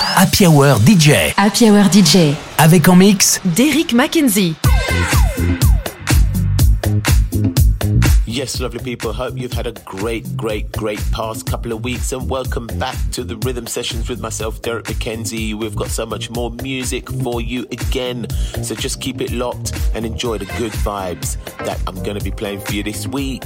Happy Hour DJ. Happy Hour DJ. Avec en mix Derrick McKenzie. Yes, lovely people. Hope you've had a great, great, great past couple of weeks and welcome back to the rhythm sessions with myself, Derrick McKenzie. We've got so much more music for you again. So just keep it locked and enjoy the good vibes that I'm going to be playing for you this week.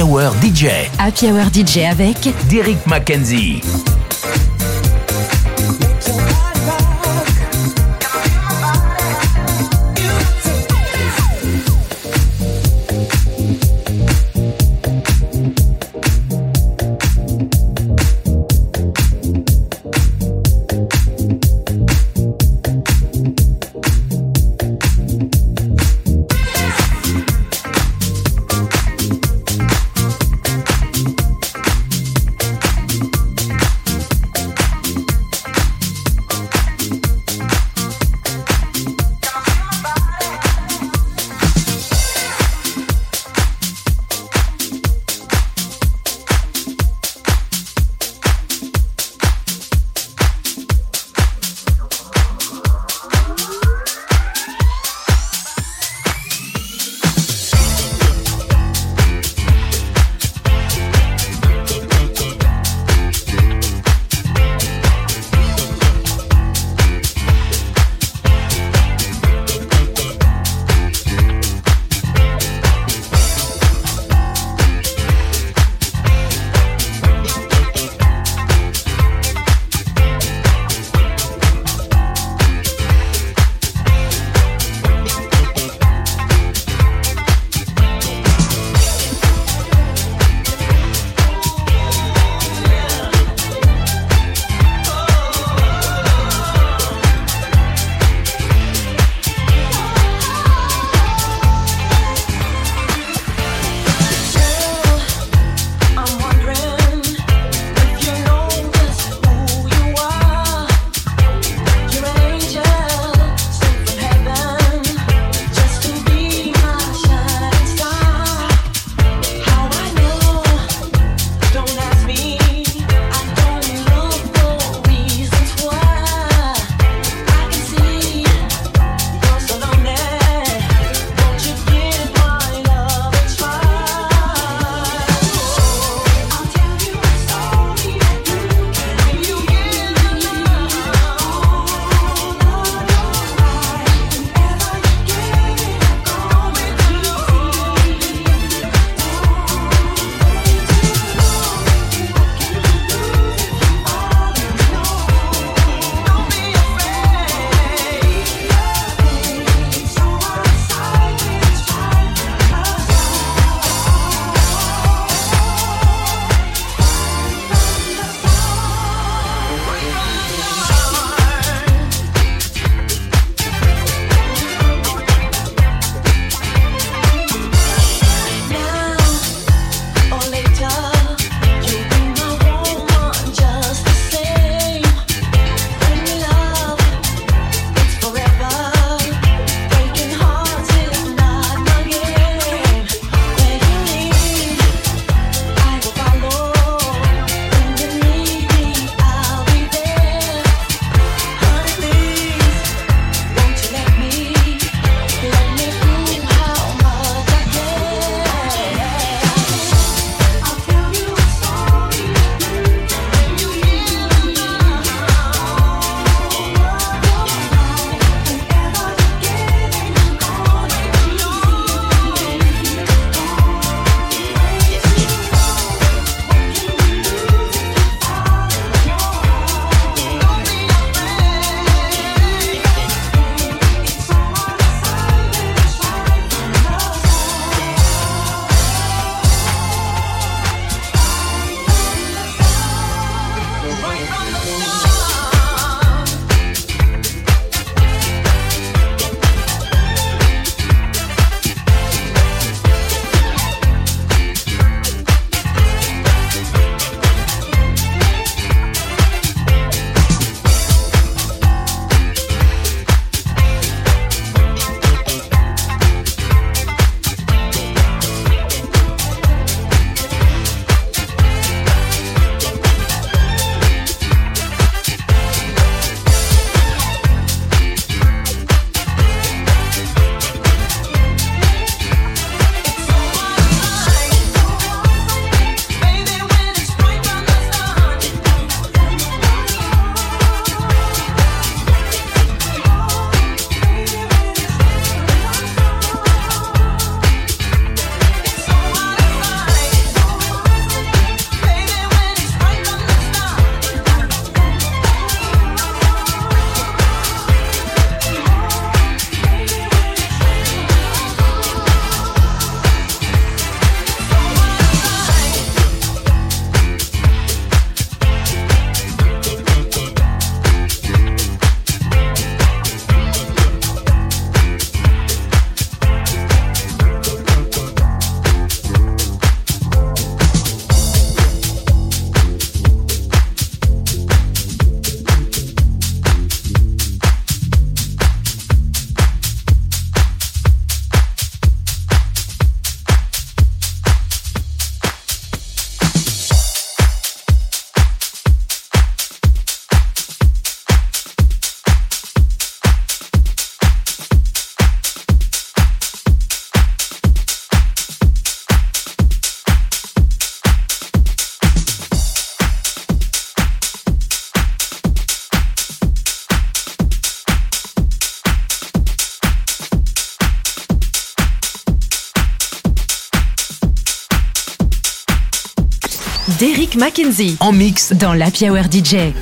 Happy Hour DJ. Happy Hour DJ avec Derek McKenzie. Mackenzie. En mix dans la Hour DJ.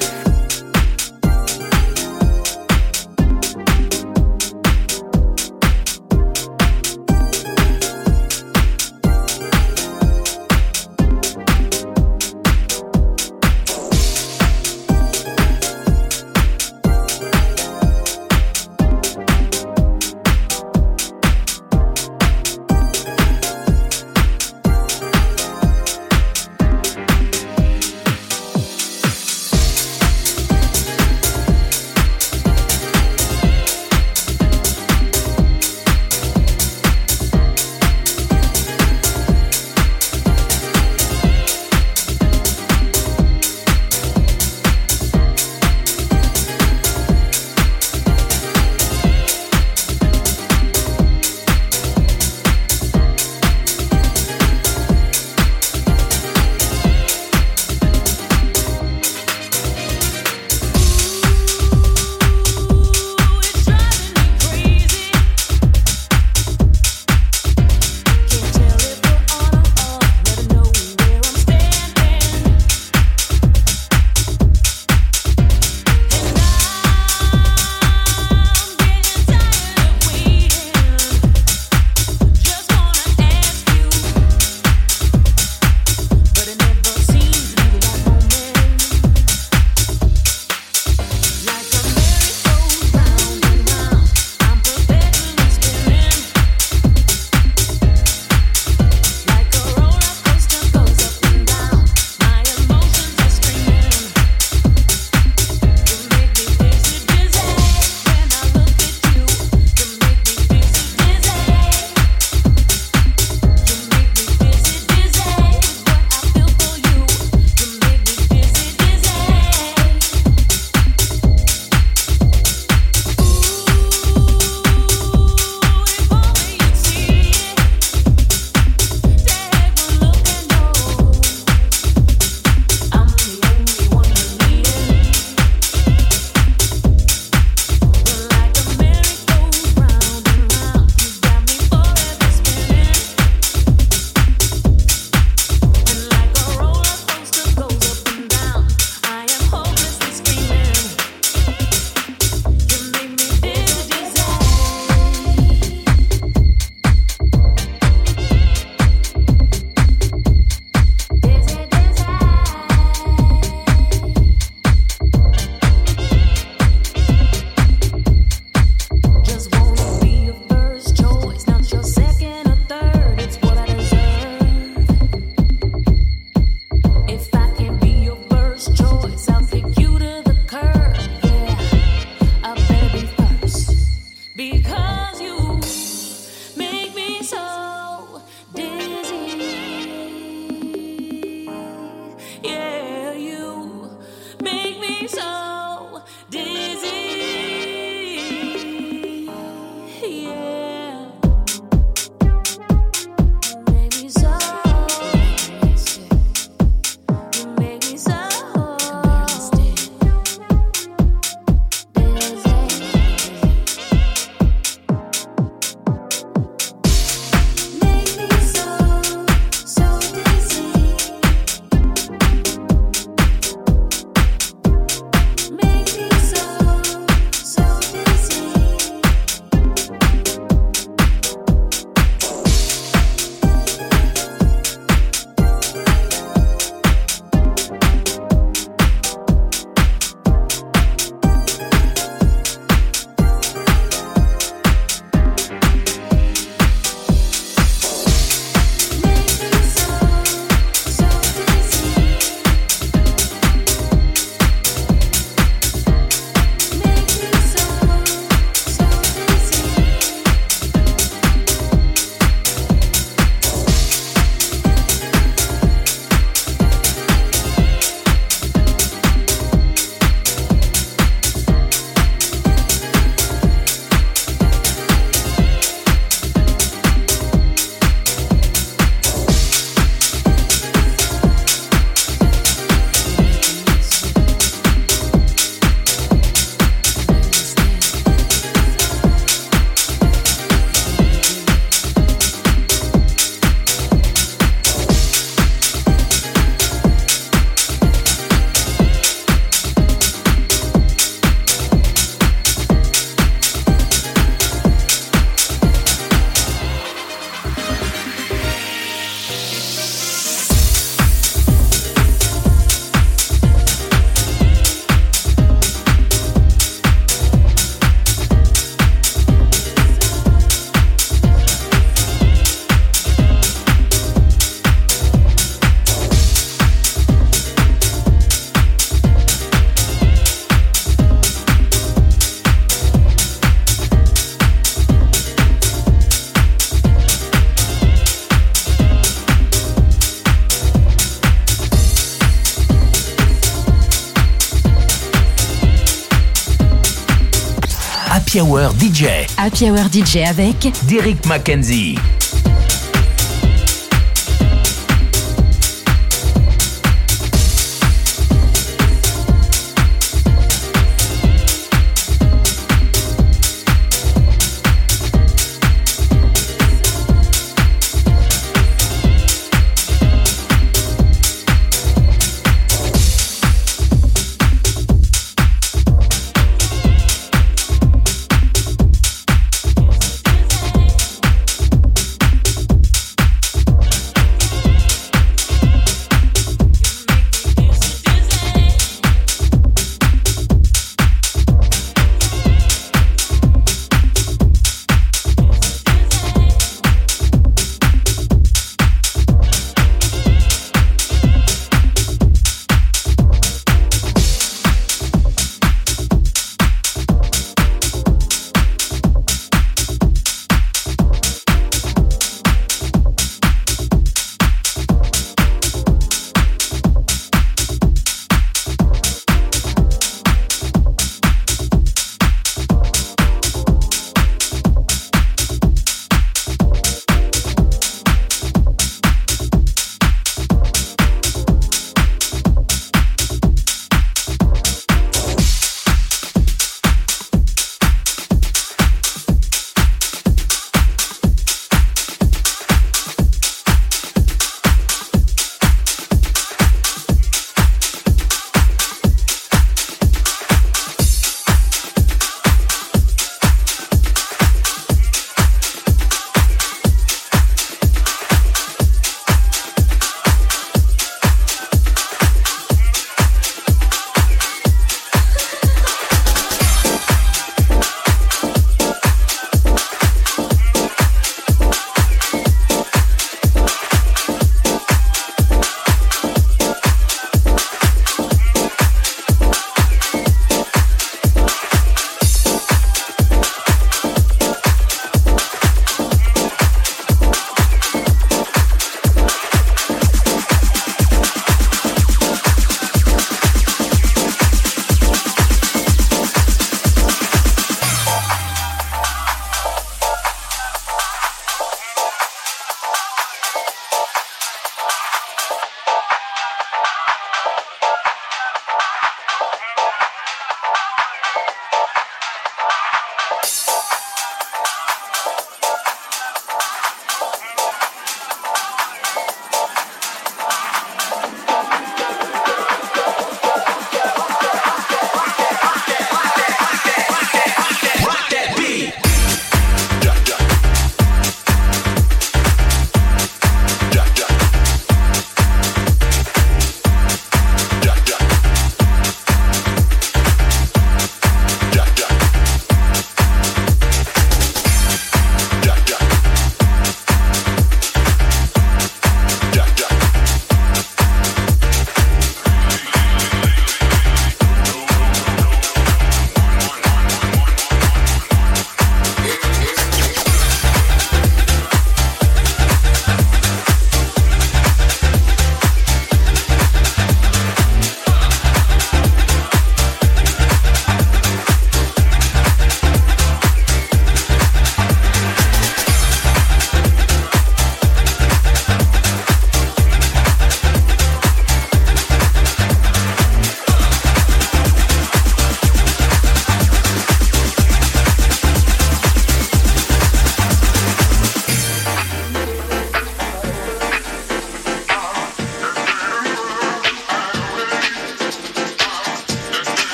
Happy Hour DJ. Happy Hour DJ avec Derek McKenzie.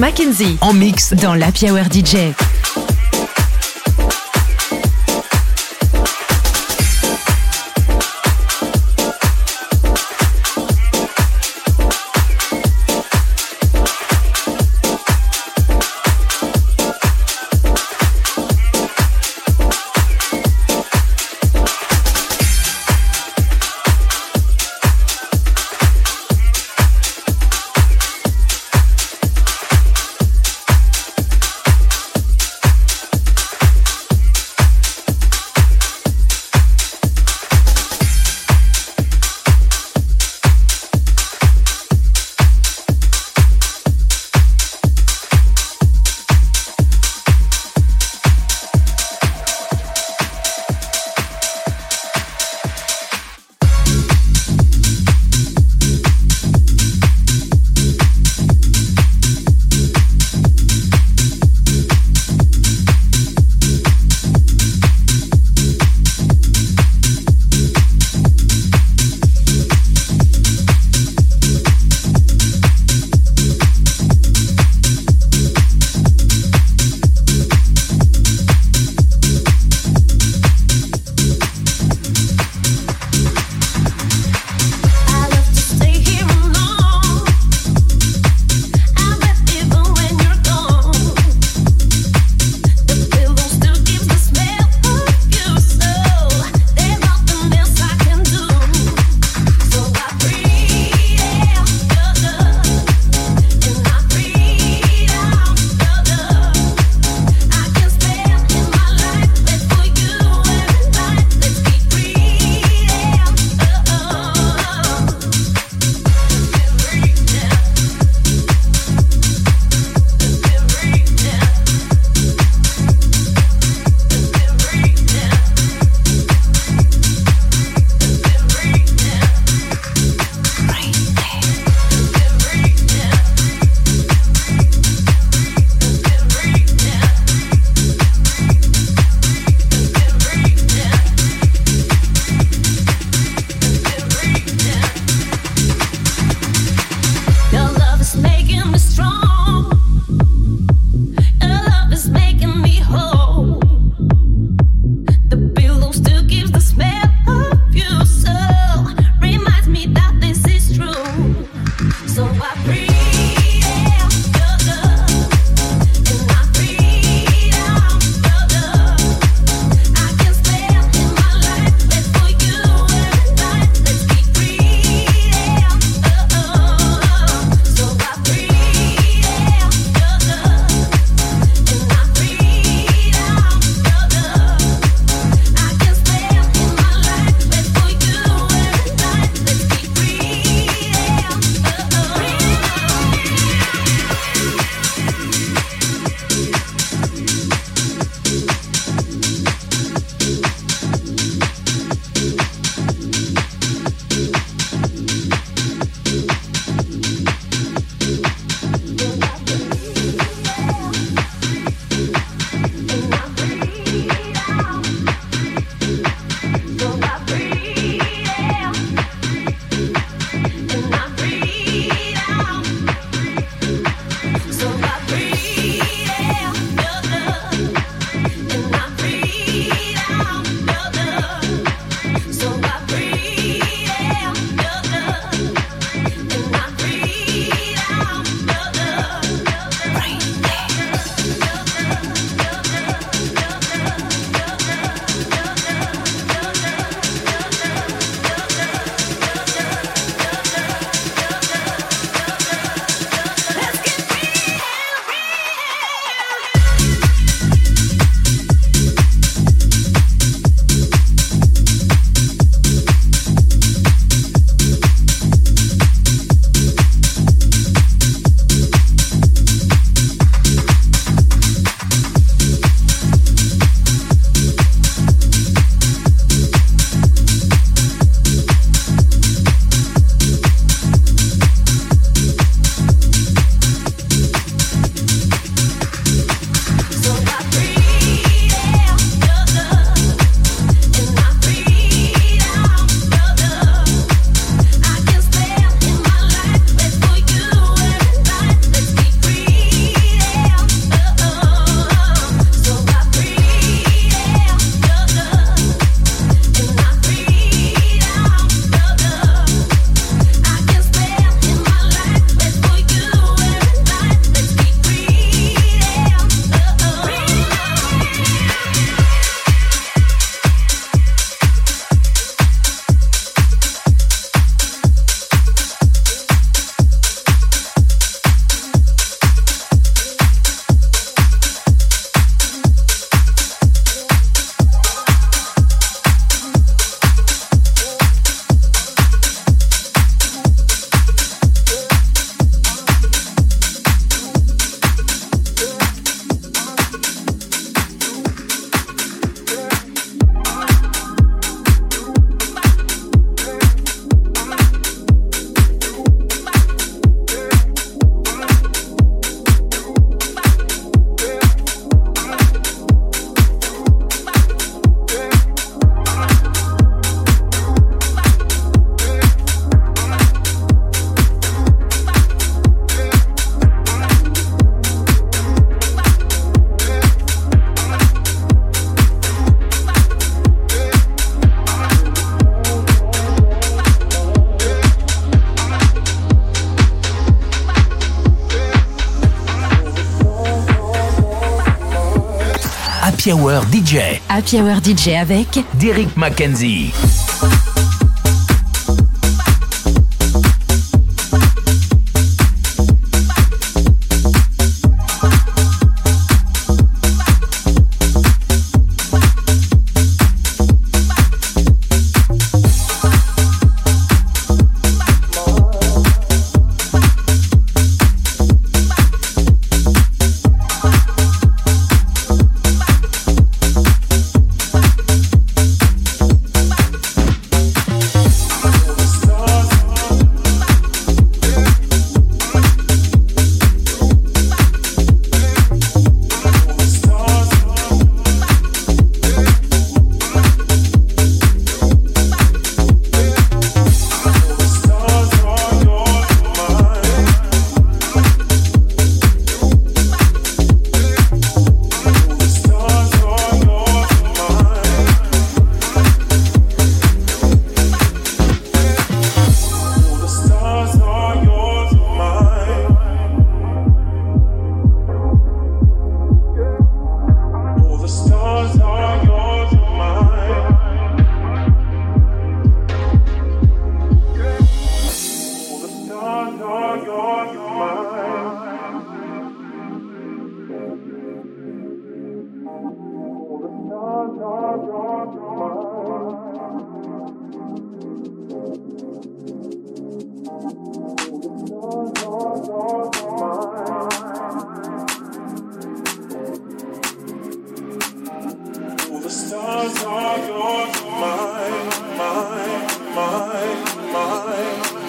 Mackenzie. En mix dans la Hour DJ. Happy Hour DJ. Happy Hour DJ avec Derek McKenzie.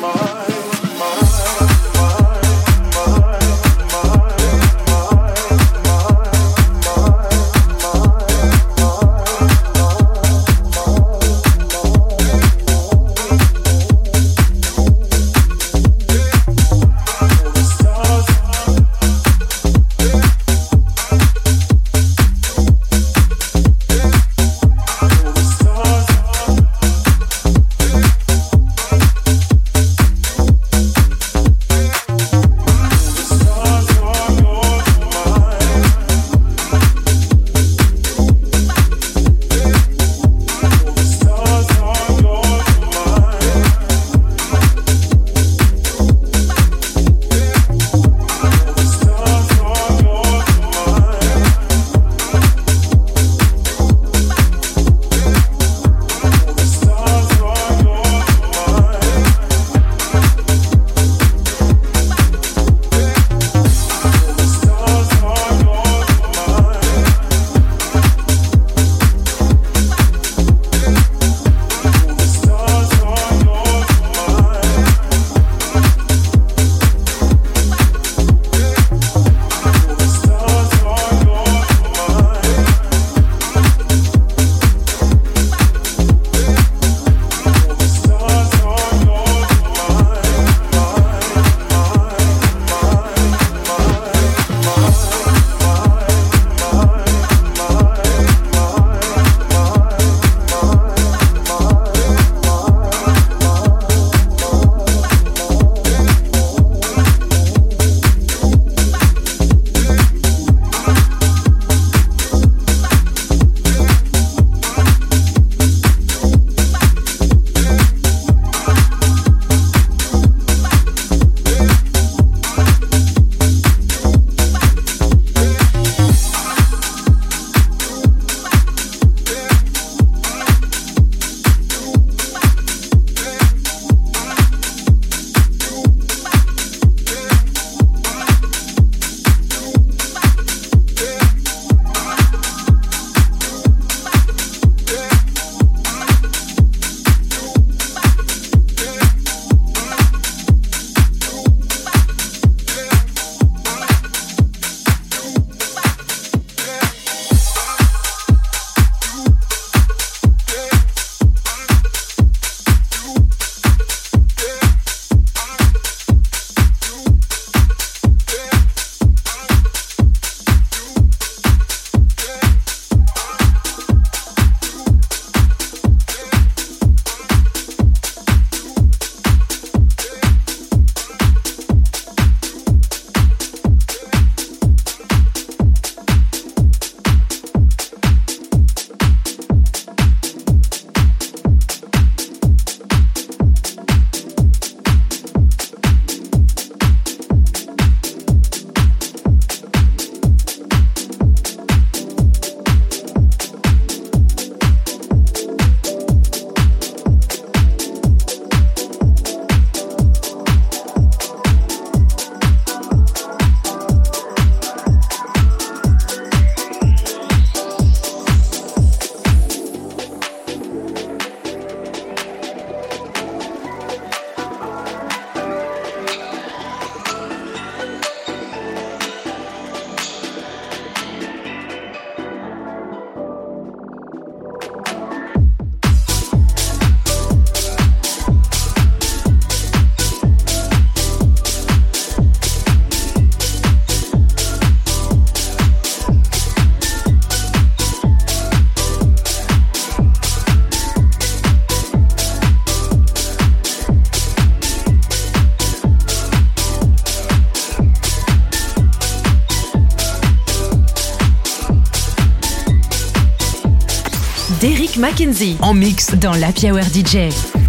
My Mackenzie. En mix dans la Hour DJ.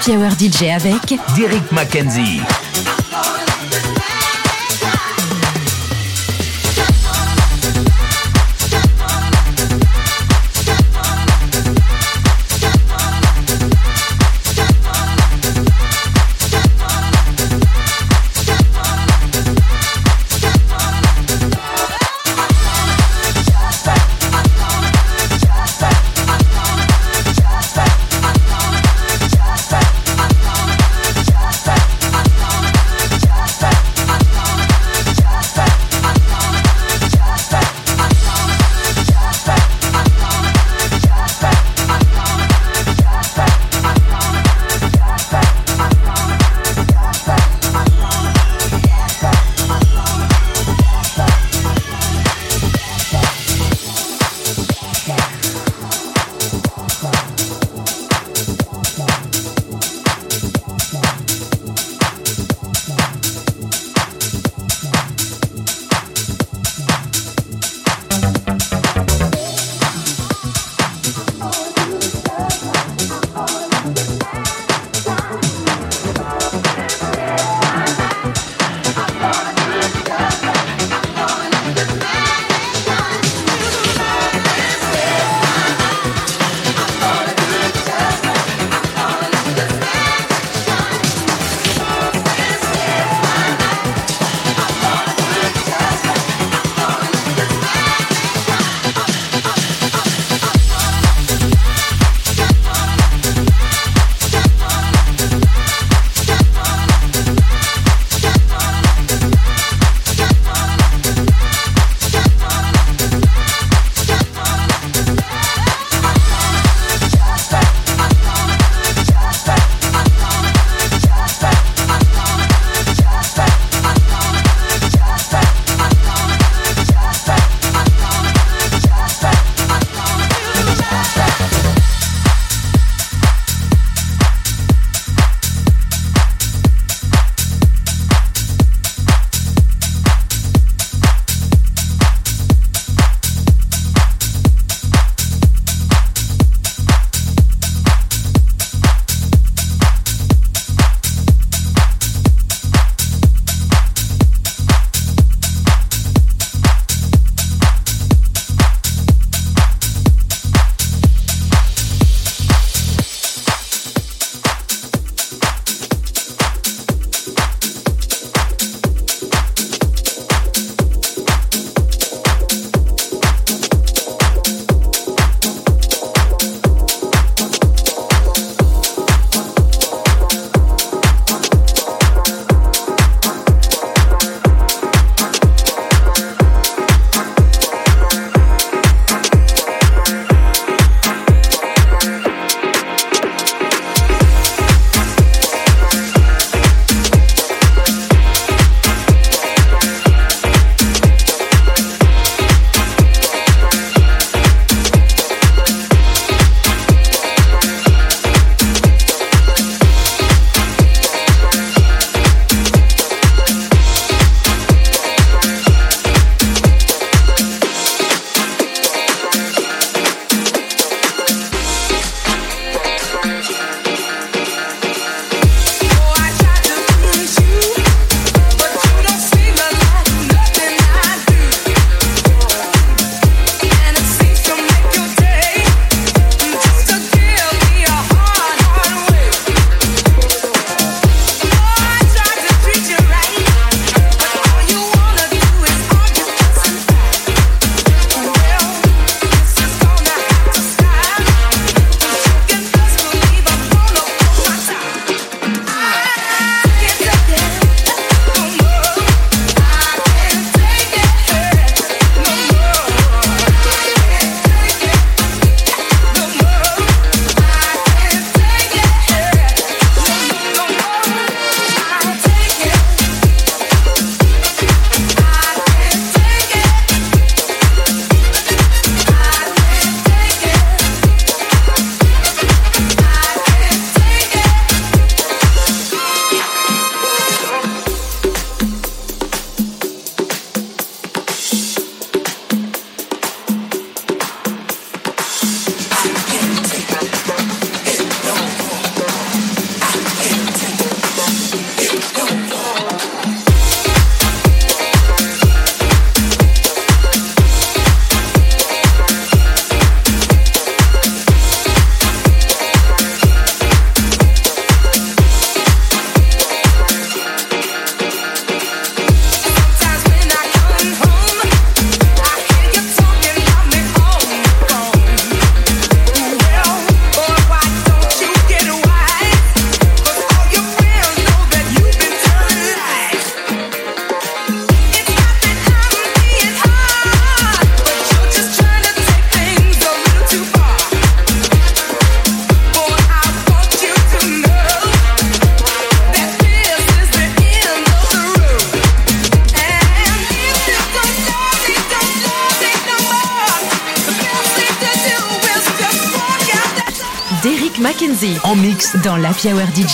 Happy DJ avec Derek McKenzie.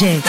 Hour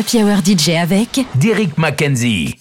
Happy DJ avec Derek McKenzie.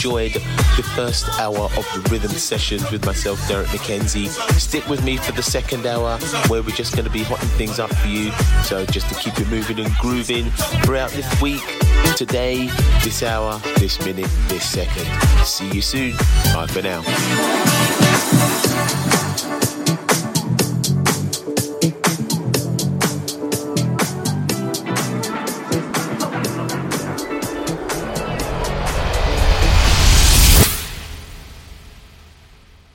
Enjoyed the first hour of the rhythm sessions with myself, Derrick McKenzie. Stick with me for the second hour where we're just going to be hotting things up for you. So just to keep you moving and grooving throughout this week, today, this hour, this minute, this second. See you soon. Bye for now.